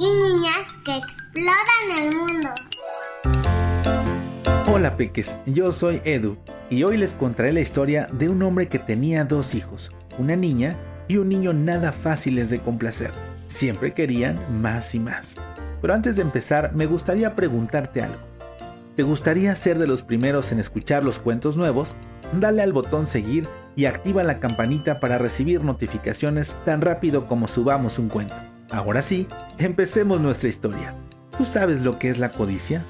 y niñas que exploran el mundo. Hola peques, yo soy Edu y hoy les contaré la historia de un hombre que tenía dos hijos, una niña y un niño nada fáciles de complacer. Siempre querían más y más. Pero antes de empezar, me gustaría preguntarte algo. ¿Te gustaría ser de los primeros en escuchar los cuentos nuevos? Dale al botón seguir y activa la campanita para recibir notificaciones tan rápido como subamos un cuento. Ahora sí, empecemos nuestra historia. ¿Tú sabes lo que es la codicia?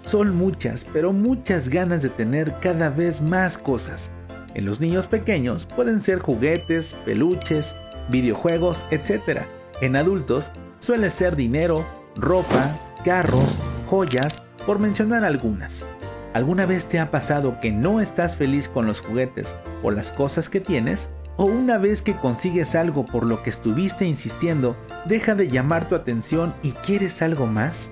Son muchas, pero muchas ganas de tener cada vez más cosas. En los niños pequeños pueden ser juguetes, peluches, videojuegos, etc. En adultos suele ser dinero, ropa, carros, joyas, por mencionar algunas. ¿Alguna vez te ha pasado que no estás feliz con los juguetes o las cosas que tienes? ¿O una vez que consigues algo por lo que estuviste insistiendo, deja de llamar tu atención y quieres algo más?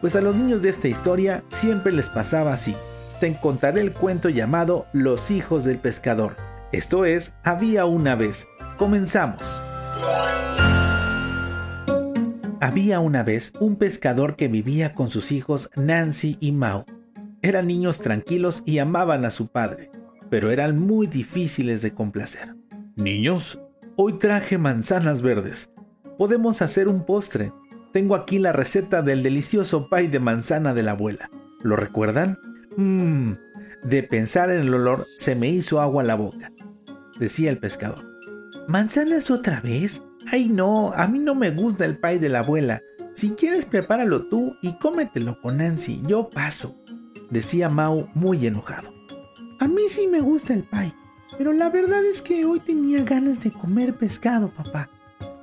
Pues a los niños de esta historia siempre les pasaba así. Te contaré el cuento llamado Los hijos del pescador. Esto es, había una vez. Comenzamos. Había una vez un pescador que vivía con sus hijos Nancy y Mao. Eran niños tranquilos y amaban a su padre, pero eran muy difíciles de complacer. Niños, hoy traje manzanas verdes. Podemos hacer un postre. Tengo aquí la receta del delicioso pie de manzana de la abuela. ¿Lo recuerdan? Mmm, de pensar en el olor se me hizo agua la boca, decía el pescador. ¿Manzanas otra vez? Ay no, a mí no me gusta el pie de la abuela. Si quieres prepáralo tú y cómetelo con Nancy, yo paso, decía Mao muy enojado. A mí sí me gusta el pie, pero la verdad es que hoy tenía ganas de comer pescado, papá.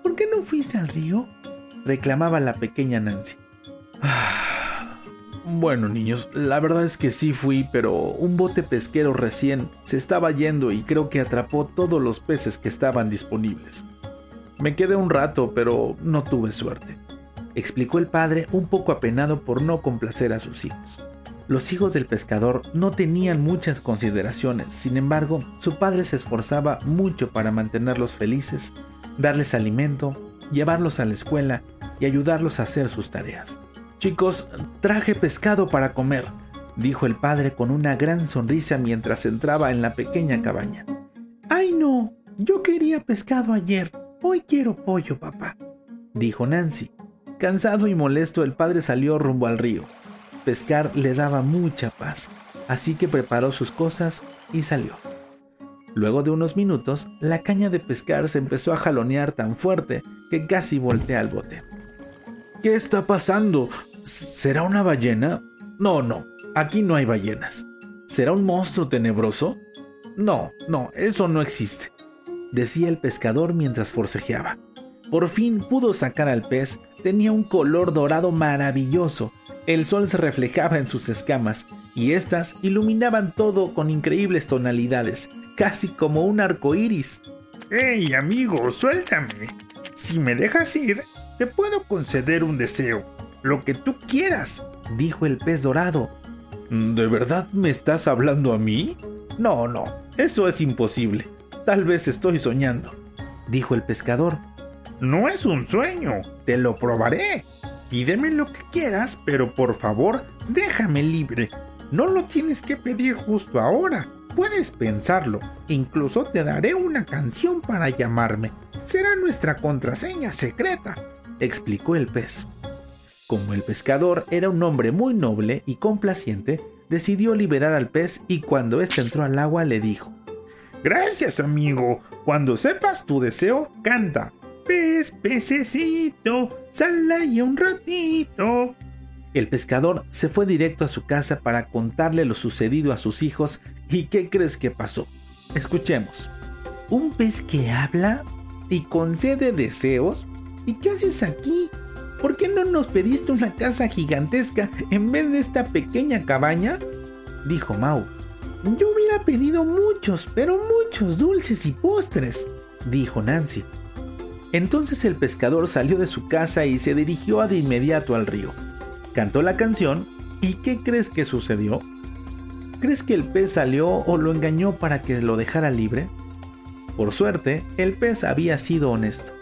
¿Por qué no fuiste al río? reclamaba la pequeña Nancy. Bueno, niños, la verdad es que sí fui, pero un bote pesquero recién se estaba yendo y creo que atrapó todos los peces que estaban disponibles. Me quedé un rato, pero no tuve suerte, explicó el padre un poco apenado por no complacer a sus hijos. Los hijos del pescador no tenían muchas consideraciones, sin embargo, su padre se esforzaba mucho para mantenerlos felices, darles alimento, llevarlos a la escuela y ayudarlos a hacer sus tareas. Chicos, traje pescado para comer, dijo el padre con una gran sonrisa mientras entraba en la pequeña cabaña. ¡Ay no! Yo quería pescado ayer. Hoy quiero pollo, papá, dijo Nancy. Cansado y molesto, el padre salió rumbo al río. Pescar le daba mucha paz, así que preparó sus cosas y salió. Luego de unos minutos, la caña de pescar se empezó a jalonear tan fuerte que casi voltea al bote. ¿Qué está pasando? ¿Será una ballena? No, no, aquí no hay ballenas. ¿Será un monstruo tenebroso? No, no, eso no existe, decía el pescador mientras forcejeaba. Por fin pudo sacar al pez, tenía un color dorado maravilloso. El sol se reflejaba en sus escamas y éstas iluminaban todo con increíbles tonalidades, casi como un arco iris. ¡Hey, amigo, suéltame! Si me dejas ir, te puedo conceder un deseo. Lo que tú quieras, dijo el pez dorado. ¿De verdad me estás hablando a mí? No, no, eso es imposible. Tal vez estoy soñando, dijo el pescador. No es un sueño, te lo probaré. Pídeme lo que quieras, pero por favor, déjame libre. No lo tienes que pedir justo ahora. Puedes pensarlo. Incluso te daré una canción para llamarme. Será nuestra contraseña secreta, explicó el pez. Como el pescador era un hombre muy noble y complaciente, decidió liberar al pez y cuando éste entró al agua le dijo, Gracias amigo, cuando sepas tu deseo, canta. Pez, pececito, sal ahí un ratito. El pescador se fue directo a su casa para contarle lo sucedido a sus hijos y qué crees que pasó. Escuchemos. ¿Un pez que habla y concede deseos? ¿Y qué haces aquí? ¿Por qué no nos pediste una casa gigantesca en vez de esta pequeña cabaña? Dijo Mau. Yo hubiera pedido muchos, pero muchos dulces y postres, dijo Nancy. Entonces el pescador salió de su casa y se dirigió de inmediato al río. Cantó la canción y ¿qué crees que sucedió? ¿Crees que el pez salió o lo engañó para que lo dejara libre? Por suerte, el pez había sido honesto.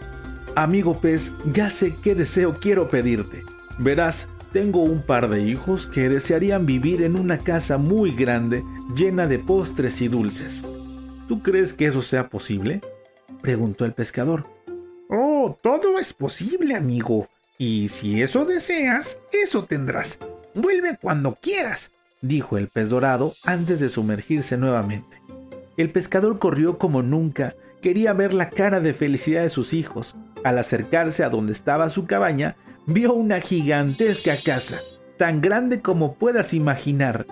Amigo pez, ya sé qué deseo quiero pedirte. Verás, tengo un par de hijos que desearían vivir en una casa muy grande, llena de postres y dulces. ¿Tú crees que eso sea posible? preguntó el pescador. Todo es posible, amigo. Y si eso deseas, eso tendrás. Vuelve cuando quieras, dijo el pez dorado antes de sumergirse nuevamente. El pescador corrió como nunca, quería ver la cara de felicidad de sus hijos, al acercarse a donde estaba su cabaña, vio una gigantesca casa, tan grande como puedas imaginar.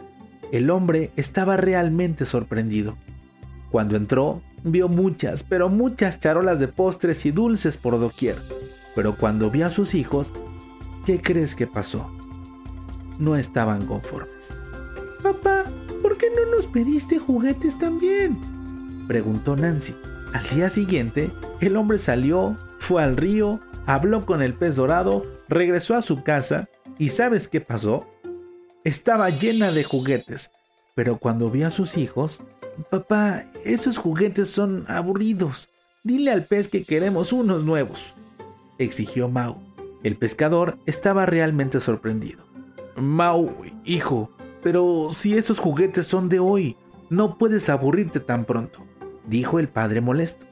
El hombre estaba realmente sorprendido. Cuando entró, vio muchas, pero muchas charolas de postres y dulces por doquier. Pero cuando vio a sus hijos, ¿qué crees que pasó? No estaban conformes. Papá, ¿por qué no nos pediste juguetes también? Preguntó Nancy. Al día siguiente, el hombre salió, fue al río, habló con el pez dorado, regresó a su casa y ¿sabes qué pasó? Estaba llena de juguetes, pero cuando vio a sus hijos, papá, esos juguetes son aburridos. Dile al pez que queremos unos nuevos, exigió Mau. El pescador estaba realmente sorprendido. Mau, hijo, pero si esos juguetes son de hoy, no puedes aburrirte tan pronto dijo el padre molesto.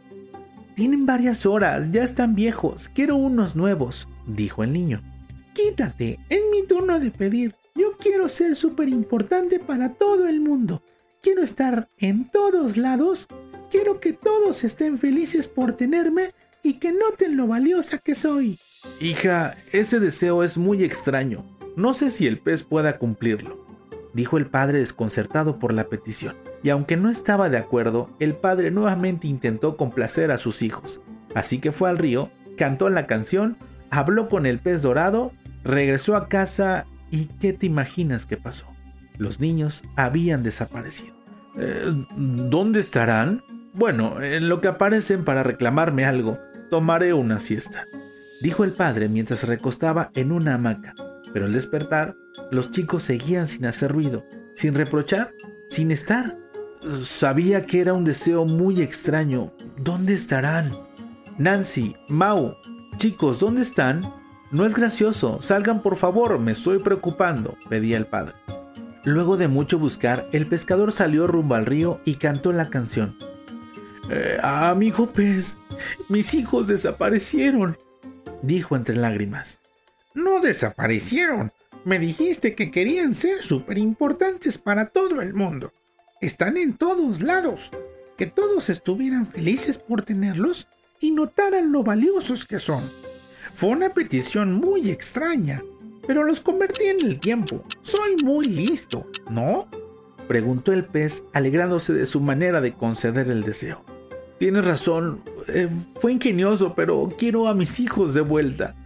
Tienen varias horas, ya están viejos, quiero unos nuevos, dijo el niño. Quítate, es mi turno de pedir. Yo quiero ser súper importante para todo el mundo. Quiero estar en todos lados. Quiero que todos estén felices por tenerme y que noten lo valiosa que soy. Hija, ese deseo es muy extraño. No sé si el pez pueda cumplirlo dijo el padre desconcertado por la petición. Y aunque no estaba de acuerdo, el padre nuevamente intentó complacer a sus hijos. Así que fue al río, cantó la canción, habló con el pez dorado, regresó a casa y ¿qué te imaginas que pasó? Los niños habían desaparecido. Eh, ¿Dónde estarán? Bueno, en lo que aparecen para reclamarme algo, tomaré una siesta, dijo el padre mientras se recostaba en una hamaca. Pero al despertar, los chicos seguían sin hacer ruido, sin reprochar, sin estar. Sabía que era un deseo muy extraño. ¿Dónde estarán? Nancy, Mau, chicos, ¿dónde están? No es gracioso. Salgan por favor, me estoy preocupando, pedía el padre. Luego de mucho buscar, el pescador salió rumbo al río y cantó la canción. Eh, amigo pez, mis hijos desaparecieron, dijo entre lágrimas. No desaparecieron. Me dijiste que querían ser súper importantes para todo el mundo. Están en todos lados. Que todos estuvieran felices por tenerlos y notaran lo valiosos que son. Fue una petición muy extraña, pero los convertí en el tiempo. Soy muy listo, ¿no? Preguntó el pez, alegrándose de su manera de conceder el deseo. Tienes razón, eh, fue ingenioso, pero quiero a mis hijos de vuelta.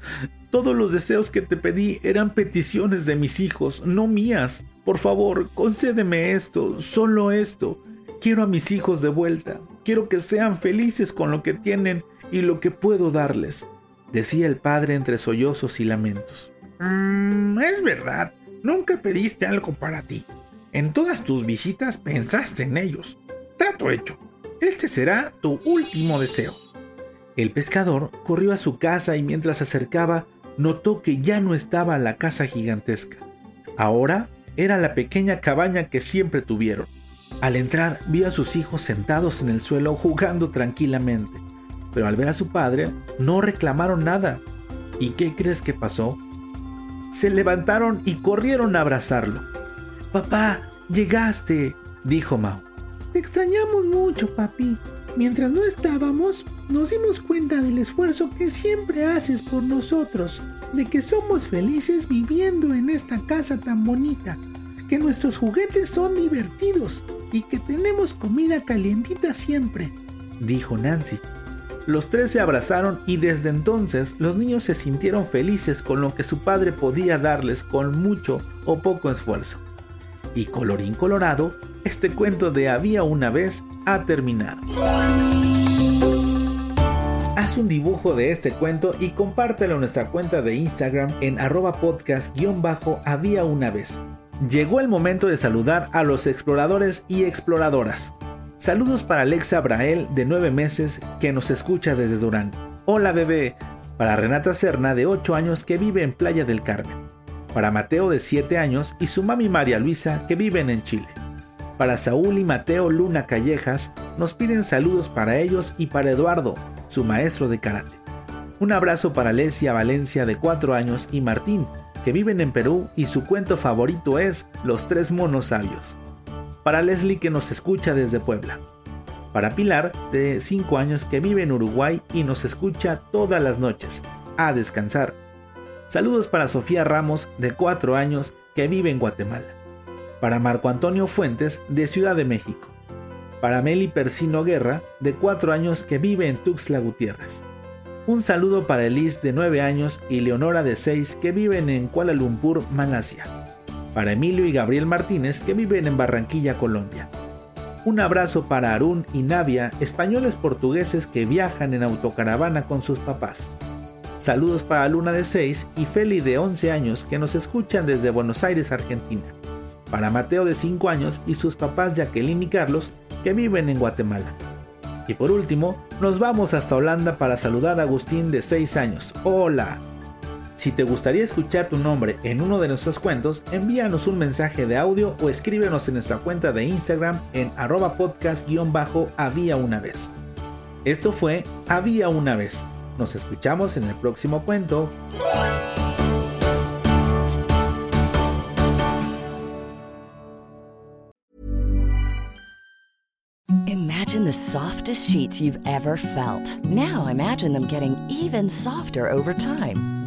Todos los deseos que te pedí eran peticiones de mis hijos, no mías. Por favor, concédeme esto, solo esto. Quiero a mis hijos de vuelta. Quiero que sean felices con lo que tienen y lo que puedo darles, decía el padre entre sollozos y lamentos. Mm, es verdad, nunca pediste algo para ti. En todas tus visitas pensaste en ellos. Trato hecho. Este será tu último deseo. El pescador corrió a su casa y mientras se acercaba notó que ya no estaba la casa gigantesca. Ahora era la pequeña cabaña que siempre tuvieron. Al entrar vio a sus hijos sentados en el suelo jugando tranquilamente, pero al ver a su padre no reclamaron nada. ¿Y qué crees que pasó? Se levantaron y corrieron a abrazarlo. Papá, Llegaste, dijo Mao. Te extrañamos mucho, papi. Mientras no estábamos, nos dimos cuenta del esfuerzo que siempre haces por nosotros, de que somos felices viviendo en esta casa tan bonita, que nuestros juguetes son divertidos y que tenemos comida calientita siempre, dijo Nancy. Los tres se abrazaron y desde entonces los niños se sintieron felices con lo que su padre podía darles con mucho o poco esfuerzo. Y colorín colorado, este cuento de Había una vez ha terminado. Haz un dibujo de este cuento y compártelo en nuestra cuenta de Instagram en arroba podcast-había una vez. Llegó el momento de saludar a los exploradores y exploradoras. Saludos para Alexa Brael de 9 meses que nos escucha desde Durán. Hola bebé. Para Renata Serna de 8 años que vive en Playa del Carmen. Para Mateo de 7 años y su mami María Luisa que viven en Chile. Para Saúl y Mateo Luna Callejas nos piden saludos para ellos y para Eduardo, su maestro de karate. Un abrazo para Lesia Valencia de 4 años y Martín, que viven en Perú y su cuento favorito es Los Tres Monos Sabios para Leslie que nos escucha desde Puebla, para Pilar de 5 años que vive en Uruguay y nos escucha todas las noches, a descansar. Saludos para Sofía Ramos de 4 años que vive en Guatemala, para Marco Antonio Fuentes de Ciudad de México, para Meli Persino Guerra de 4 años que vive en Tuxtla Gutiérrez. Un saludo para Elise de 9 años y Leonora de 6 que viven en Kuala Lumpur, Malasia para Emilio y Gabriel Martínez que viven en Barranquilla, Colombia. Un abrazo para Arun y Navia, españoles portugueses que viajan en autocaravana con sus papás. Saludos para Luna de 6 y Feli de 11 años que nos escuchan desde Buenos Aires, Argentina. Para Mateo de 5 años y sus papás Jacqueline y Carlos que viven en Guatemala. Y por último, nos vamos hasta Holanda para saludar a Agustín de 6 años. Hola. Si te gustaría escuchar tu nombre en uno de nuestros cuentos, envíanos un mensaje de audio o escríbenos en nuestra cuenta de Instagram en arroba podcast-había una vez. Esto fue Había una vez. Nos escuchamos en el próximo cuento. Imagine the softest sheets you've ever felt. Now imagine them getting even softer over time.